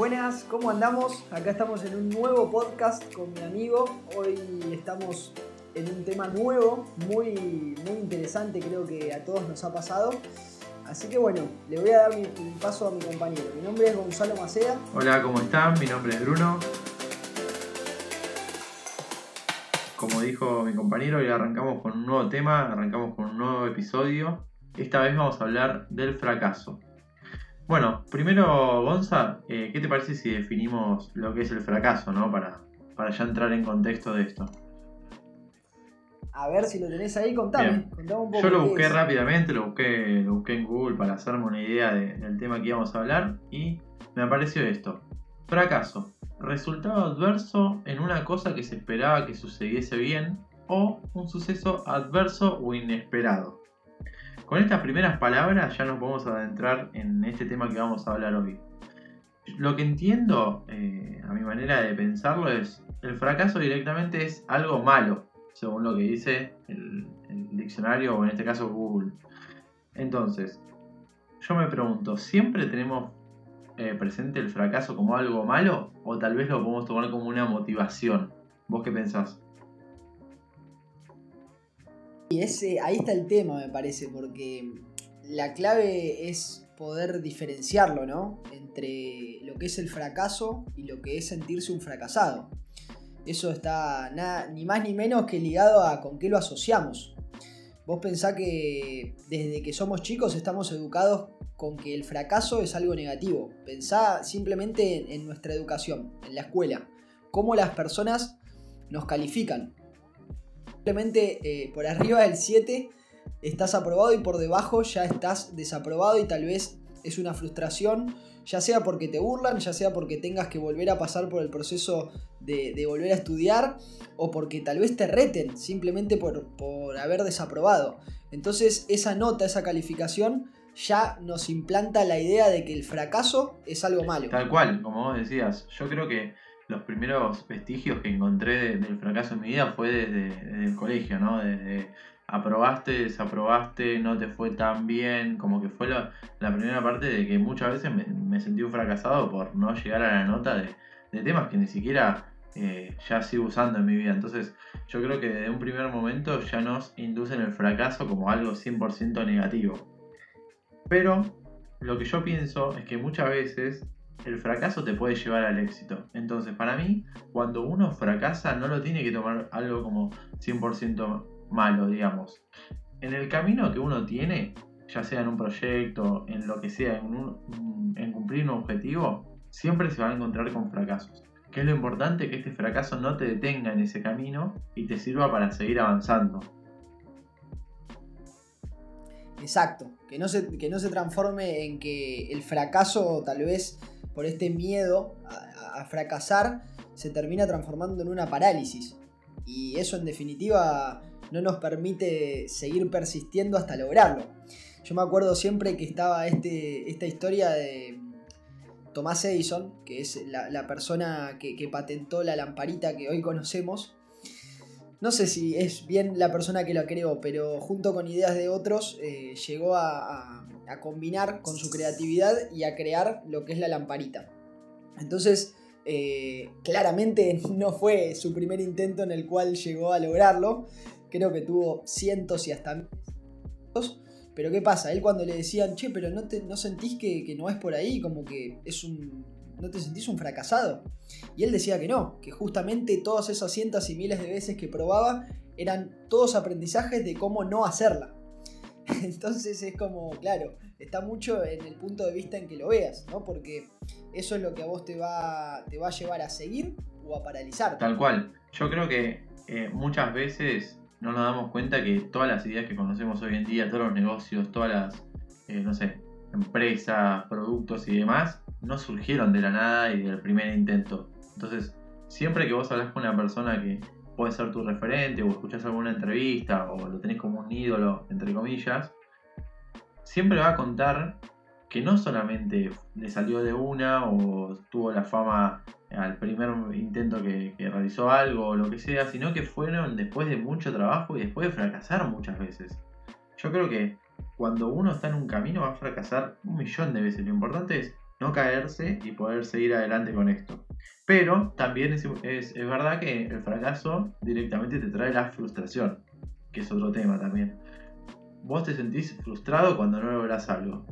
Buenas, ¿cómo andamos? Acá estamos en un nuevo podcast con mi amigo. Hoy estamos en un tema nuevo, muy, muy interesante, creo que a todos nos ha pasado. Así que bueno, le voy a dar mi paso a mi compañero. Mi nombre es Gonzalo Macea. Hola, ¿cómo están? Mi nombre es Bruno. Como dijo mi compañero, hoy arrancamos con un nuevo tema, arrancamos con un nuevo episodio. Esta vez vamos a hablar del fracaso. Bueno, primero, Gonza, eh, ¿qué te parece si definimos lo que es el fracaso, ¿no? Para, para ya entrar en contexto de esto. A ver si lo tenés ahí, contame. Bien. contame un poco. Yo lo qué busqué es. rápidamente, lo busqué, lo busqué en Google para hacerme una idea de- del tema que íbamos a hablar y me apareció esto. Fracaso. Resultado adverso en una cosa que se esperaba que sucediese bien o un suceso adverso o inesperado. Con estas primeras palabras ya nos podemos adentrar en este tema que vamos a hablar hoy. Lo que entiendo, eh, a mi manera de pensarlo, es el fracaso directamente es algo malo, según lo que dice el, diccionario o en este caso Google. Entonces, yo me pregunto, ¿siempre tenemos eh, presente el fracaso como algo malo o tal vez lo podemos tomar como una motivación? ¿Vos qué pensás? Y ese, ahí está el tema, me parece, porque la clave es poder diferenciarlo, ¿no? Entre lo que es el fracaso y lo que es sentirse un fracasado. Eso está nada, ni más ni menos que ligado a con qué lo asociamos. Vos pensá que desde que somos chicos estamos educados con que el fracaso es algo negativo. Pensá simplemente en, en nuestra educación, en la escuela. Cómo las personas nos califican. Simplemente eh, por arriba del 7 estás aprobado y por debajo ya estás desaprobado y tal vez es una frustración, ya sea porque te burlan, ya sea porque tengas que volver a pasar por el proceso de, de volver a estudiar o porque tal vez te reten simplemente por, por haber desaprobado. Entonces esa nota, esa calificación ya nos implanta la idea de que el fracaso es algo malo. Tal cual, como vos decías, yo creo que los primeros vestigios que encontré de- del fracaso en mi vida fue desde, el colegio, ¿no? Desde aprobaste, desaprobaste, no te fue tan bien, como que fue la, la primera parte de que muchas veces me, sentí un fracasado por no llegar a la nota de, de temas que ni siquiera eh, ya sigo usando en mi vida. Entonces yo creo que desde un primer momento ya nos inducen el fracaso como algo 100% negativo. Pero lo que yo pienso es que muchas veces el fracaso te puede llevar al éxito. Entonces, para mí, cuando uno fracasa, no lo tiene que tomar algo como 100% malo, digamos. En el camino que uno tiene, ya sea en un proyecto, en lo que sea, en, un- cumplir un objetivo, siempre se va a encontrar con fracasos. Que es lo importante que este fracaso no te detenga en ese camino y te sirva para seguir avanzando. Exacto, que no, se, que no se transforme en que el fracaso, tal vez por este miedo a, fracasar, se termina transformando en una parálisis. Y eso en definitiva no nos permite seguir persistiendo hasta lograrlo. Yo me acuerdo siempre que estaba este, esta historia de Thomas Edison, que es la, persona que patentó la lamparita que hoy conocemos. No sé si es bien la persona que la creó, pero junto con ideas de otros eh, llegó a combinar con su creatividad y a crear lo que es la lamparita. Entonces, eh, claramente no fue su primer intento en el cual llegó a lograrlo. Creo que tuvo cientos y hasta miles. Pero ¿qué pasa? Él cuando le decían, che, pero no, te, no sentís que, que no es por ahí, como que es un... ¿No te sentís un fracasado? Y él decía que no, que justamente todas esas cientos y miles de veces que probaba eran todos aprendizajes de cómo no hacerla. Entonces es como, claro, está mucho en el punto de vista en que lo veas, ¿no? Porque eso es lo que a vos te va, te va a llevar a seguir o a paralizar. Tal cual. Yo creo que eh, muchas veces no nos damos cuenta que todas las ideas que conocemos hoy en día, todos los negocios, todas las, eh, no sé, empresas, productos y demás, no surgieron de la nada y del primer intento. Entonces, siempre que vos hablas con una persona que puede ser tu referente o escuchás alguna entrevista o lo tenés como un ídolo, entre comillas, siempre va a contar que no solamente le salió de una o tuvo la fama al primer intento que, que realizó algo o lo que sea, sino que fueron después de mucho trabajo y después de fracasar muchas veces. Yo creo que cuando uno está en un camino va a fracasar un millón de veces. Lo importante es no caerse y poder seguir adelante con esto. Pero también es, verdad que el fracaso directamente te trae la frustración, que es otro tema también. Vos te sentís frustrado cuando no logras algo.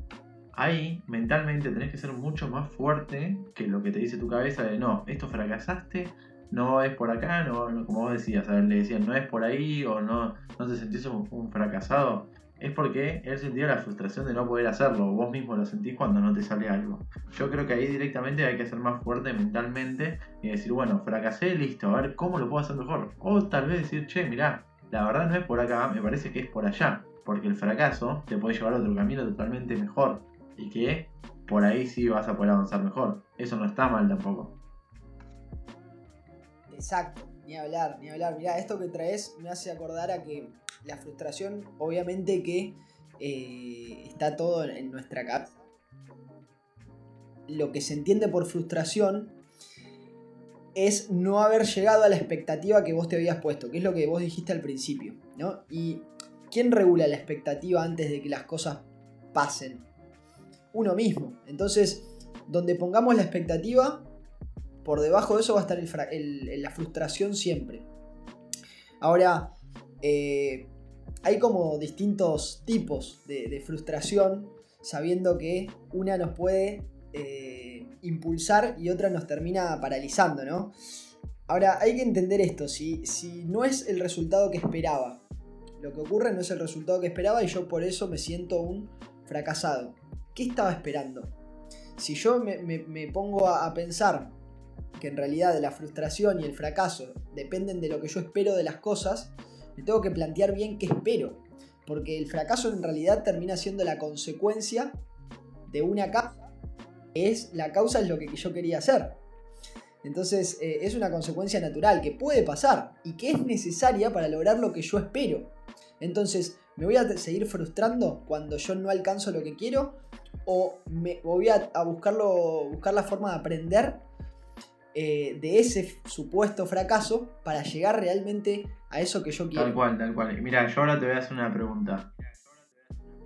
Ahí mentalmente tenés que ser mucho más fuerte que lo que te dice tu cabeza de no, esto fracasaste, no es por acá, no, como vos decías, le decían no es por ahí o no, no te sentís un fracasado es porque él sentía la frustración de no poder hacerlo. Vos mismo lo sentís cuando no te sale algo. Yo creo que ahí directamente hay que ser más fuerte mentalmente y decir, bueno, fracasé, listo, a ver cómo lo puedo hacer mejor. O tal vez decir, che, mirá, la verdad no es por acá, me parece que es por allá. Porque el fracaso te puede llevar a otro camino totalmente mejor. Y que por ahí sí vas a poder avanzar mejor. Eso no está mal tampoco. Exacto, ni hablar, ni hablar. Mirá, esto que traes me hace acordar a que la frustración, obviamente que eh, está todo en nuestra cabeza. Lo que se entiende por frustración es no haber llegado a la expectativa que vos te habías puesto, que es lo que vos dijiste al principio, ¿no? Y ¿quién regula la expectativa antes de que las cosas pasen? Uno mismo. Entonces, donde pongamos la expectativa, por debajo de eso va a estar la frustración siempre. Ahora, eh, hay como distintos tipos de, frustración, sabiendo que una nos puede eh, impulsar y otra nos termina paralizando, ¿no? Ahora, hay que entender esto, si, si no es el resultado que esperaba, lo que ocurre no es el resultado que esperaba y yo por eso me siento un fracasado. ¿Qué estaba esperando? Si yo me, pongo a, a pensar que en realidad la frustración y el fracaso dependen de lo que yo espero de las cosas, me tengo que plantear bien qué espero. Porque el fracaso en realidad termina siendo la consecuencia de una causa. Es, la causa es lo que yo quería hacer. Entonces eh, es una consecuencia natural que puede pasar y que es necesaria para lograr lo que yo espero. Entonces, ¿me voy a seguir frustrando cuando yo no alcanzo lo que quiero? ¿O me voy a, buscarlo, buscar la forma de aprender eh, de ese supuesto fracaso para llegar realmente a eso que yo quiero. Tal cual, tal cual. Mira, yo ahora te voy a hacer una pregunta.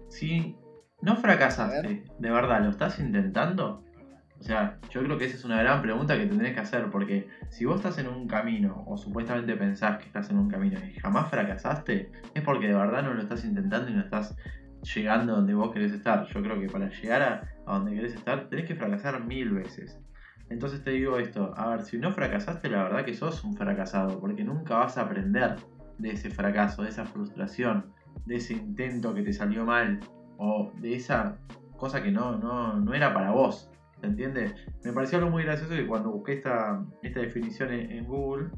Si no fracasaste, ¿de verdad lo estás intentando? O sea, yo creo que esa es una gran pregunta que tendrías que hacer, porque si vos estás en un camino, o supuestamente pensás que estás en un camino y jamás fracasaste, es porque de verdad no lo estás intentando y no estás llegando donde vos querés estar. Yo creo que para llegar a, a donde querés estar, tenés que fracasar mil veces. Entonces te digo esto, a ver, si no fracasaste, la verdad que sos un fracasado, porque nunca vas a aprender de ese fracaso, de esa frustración, de ese intento que te salió mal, o de esa cosa que no, no, era para vos. ¿Se entiende? Me pareció algo muy gracioso que cuando busqué esta, esta definición en, Google,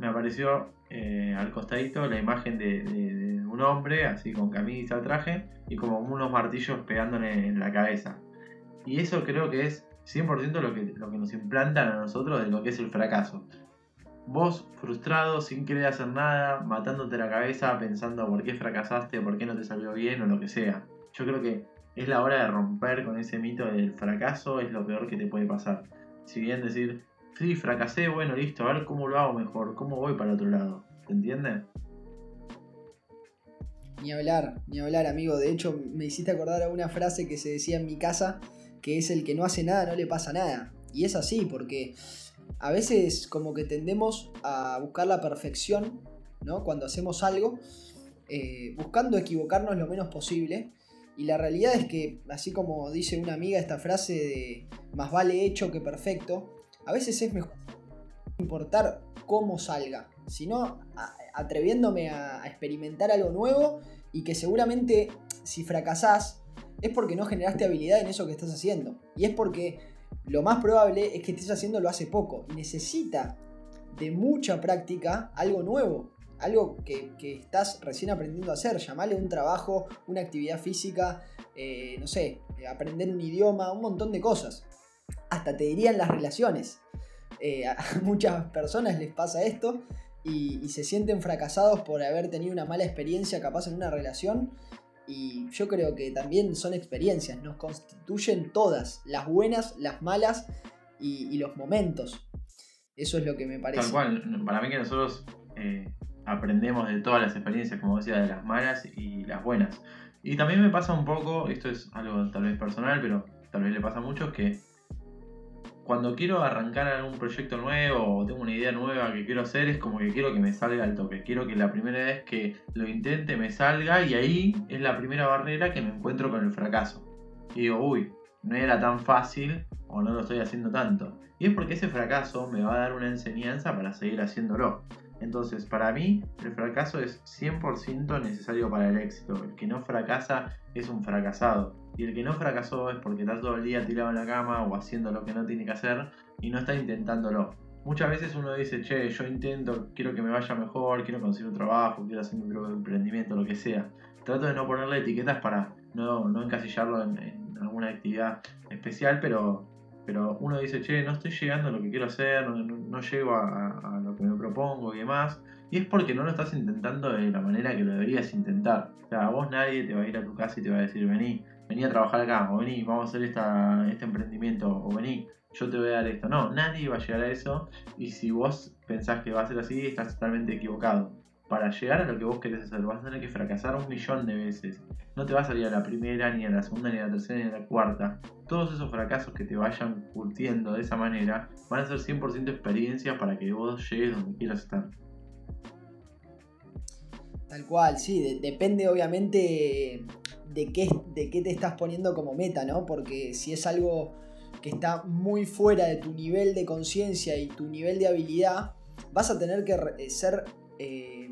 me apareció eh, al costadito la imagen de, de, un hombre, así con camisa, traje, y como unos martillos pegándole en la cabeza. Y eso creo que es 100% lo que, lo que nos implantan a nosotros de lo que es el fracaso. Vos frustrado, sin querer hacer nada, matándote la cabeza, pensando por qué fracasaste, por qué no te salió bien o lo que sea. Yo creo que es la hora de romper con ese mito del fracaso, es lo peor que te puede pasar. Si bien decir, sí, fracasé, bueno, listo, a ver cómo lo hago mejor, cómo voy para otro lado. ¿Te entiendes? Ni hablar, ni hablar, amigo. De hecho, me hiciste acordar a una frase que se decía en mi casa que es el que no hace nada, no le pasa nada. Y es así, porque a veces como que tendemos a buscar la perfección, ¿no? Cuando hacemos algo, eh, buscando equivocarnos lo menos posible. Y la realidad es que, así como dice una amiga esta frase de más vale hecho que perfecto, a veces es mejor importar cómo salga, sino atreviéndome a, a experimentar algo nuevo y que seguramente si fracasás, es porque no generaste habilidad en eso que estás haciendo. Y es porque lo más probable es que estés haciendo lo hace poco y necesita de mucha práctica algo nuevo, algo que, estás recién aprendiendo a hacer. Llamale un trabajo, una actividad física, eh, no sé, aprender un idioma, un montón de cosas. Hasta te dirían las relaciones. Eh, a muchas personas les pasa esto y se sienten fracasados por haber tenido una mala experiencia capaz en una relación y yo creo que también son experiencias, nos constituyen todas, las buenas, las malas y, los momentos. Eso es lo que me parece. Tal cual, para mí que nosotros eh, aprendemos de todas las experiencias, como decía, de las malas y las buenas. Y también me pasa un poco, esto es algo tal vez personal, pero tal vez le pasa a muchos, que cuando quiero arrancar algún proyecto nuevo o tengo una idea nueva que quiero hacer, es como que quiero que me salga al toque. Quiero que la primera vez que lo intente me salga y ahí es la primera barrera que me encuentro con el fracaso. Y digo, uy, no era tan fácil o no lo estoy haciendo tanto. Y es porque ese fracaso me va a dar una enseñanza para seguir haciéndolo. Entonces, para mí, el fracaso es 100% necesario para el éxito. El que no fracasa es un fracasado. Y el que no fracasó es porque está todo el día tirado en la cama o haciendo lo que no tiene que hacer y no está intentándolo. Muchas veces uno dice, che, yo intento, quiero que me vaya mejor, quiero conseguir un trabajo, quiero hacer mi propio emprendimiento, lo que sea. Trato de no ponerle etiquetas para no, no encasillarlo en, alguna actividad especial, pero, pero uno dice, che, no estoy llegando a lo que quiero hacer, no, llego a, lo que me propongo y demás. Y es porque no lo estás intentando de la manera que lo deberías intentar. O sea, vos nadie te va a ir a tu casa y te va a decir, vení, vení a trabajar acá, o vení, vamos a hacer esta, este emprendimiento, o vení, yo te voy a dar esto. No, nadie va a llegar a eso. Y si vos pensás que va a ser así, estás totalmente equivocado. Para llegar a lo que vos querés hacer, vas a tener que fracasar un millón de veces. No te va a salir a la primera, ni a la segunda, ni a la tercera, ni a la cuarta. Todos esos fracasos que te vayan curtiendo de esa manera van a ser 100% experiencias para que vos llegues donde quieras estar. Tal cual, sí, depende obviamente de qué, de qué te estás poniendo como meta, ¿no? Porque si es algo que está muy fuera de tu nivel de conciencia y tu nivel de habilidad, vas a tener que eh, ser, eh,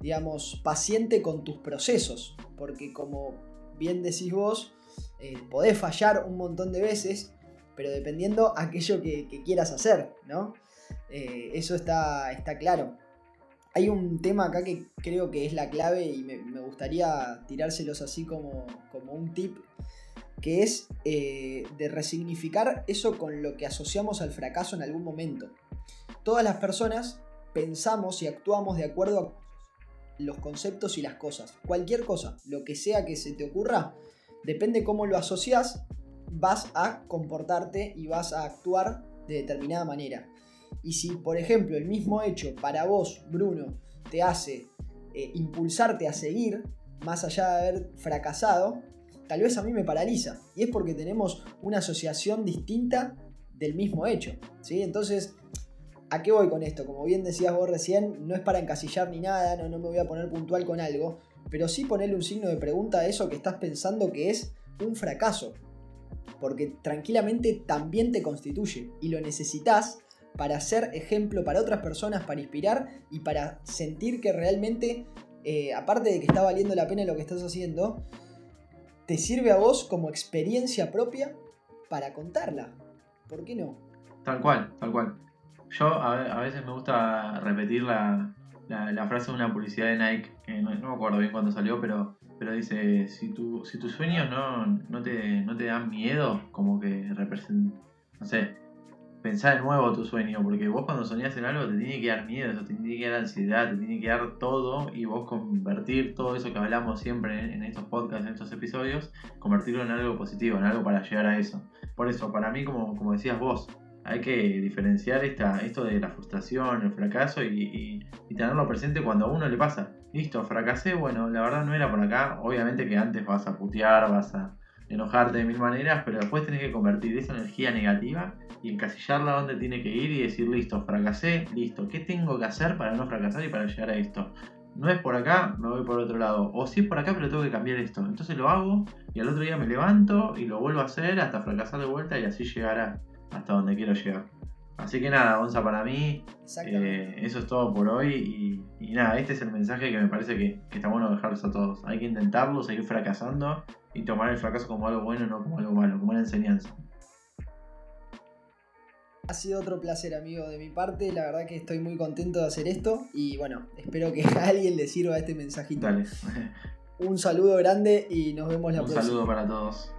digamos, paciente con tus procesos. Porque como bien decís vos, eh, podés fallar un montón de veces, pero dependiendo aquello que, quieras hacer, ¿no? eso está, está claro. Hay un tema acá que creo que es la clave y me, gustaría tirárselos así como, como, un tip, que es eh, de resignificar eso con lo que asociamos al fracaso en algún momento. Todas las personas pensamos y actuamos de acuerdo a los conceptos y las cosas. Cualquier cosa, lo que sea que se te ocurra, depende cómo lo asocias, vas a comportarte y vas a actuar de determinada manera. Y si, por ejemplo, el mismo hecho para vos, Bruno, te hace eh, impulsarte a seguir, más allá de haber fracasado, tal vez a mí me paraliza. Y es porque tenemos una asociación distinta del mismo hecho. ¿sí? Entonces, ¿a qué voy con esto? Como bien decías vos recién, no es para encasillar ni nada, no, no me voy a poner puntual con algo, pero sí ponerle un signo de pregunta a eso que estás pensando que es un fracaso. Porque tranquilamente también te constituye y lo necesitas para ser ejemplo para otras personas, para inspirar y para sentir que realmente, eh, aparte de que está valiendo la pena lo que estás haciendo, te sirve a vos como experiencia propia para contarla. ¿Por qué no? Tal cual, tal cual. Yo a, veces me gusta repetir la, frase de una publicidad de Nike, que no, me acuerdo bien cuándo salió, pero, pero dice, si, tu, si tus sueños no, no, te, no te dan miedo, como que representan, no sé, pensar de nuevo tu sueño, porque vos cuando soñás en algo te tiene que dar miedo, te tiene que dar ansiedad, te tiene que dar todo y vos convertir todo eso que hablamos siempre en, estos podcasts, en estos episodios, convertirlo en algo positivo, en algo para llegar a eso. Por eso, para mí, como, como decías vos, hay que diferenciar esta, esto de la frustración, el fracaso y, tenerlo presente cuando a uno le pasa. Listo, fracasé, bueno, la verdad no era por acá. Obviamente que antes vas a putear, vas a enojarte de mil maneras, pero después tenés que convertir esa energía negativa y encasillarla donde tiene que ir y decir, listo, fracasé, listo, ¿qué tengo que hacer para no fracasar y para llegar a esto? No es por acá, me voy por otro lado. O sí es por acá, pero tengo que cambiar esto. Entonces lo hago y al otro día me levanto y lo vuelvo a hacer hasta fracasar de vuelta y así llegar hasta donde quiero llegar. Así que nada, Gonza, para mí eh, eso es todo por hoy y, nada, este es el mensaje que me parece que, que está bueno dejarlos a todos. Hay que intentarlo, seguir fracasando y tomar el fracaso como algo bueno, no como algo malo, como una enseñanza. Ha sido otro placer, amigo, de mi parte. La verdad que estoy muy contento de hacer esto. Y bueno, espero que a alguien le sirva este mensajito. Dale. Un saludo grande y nos vemos la próxima. Un saludo para todos.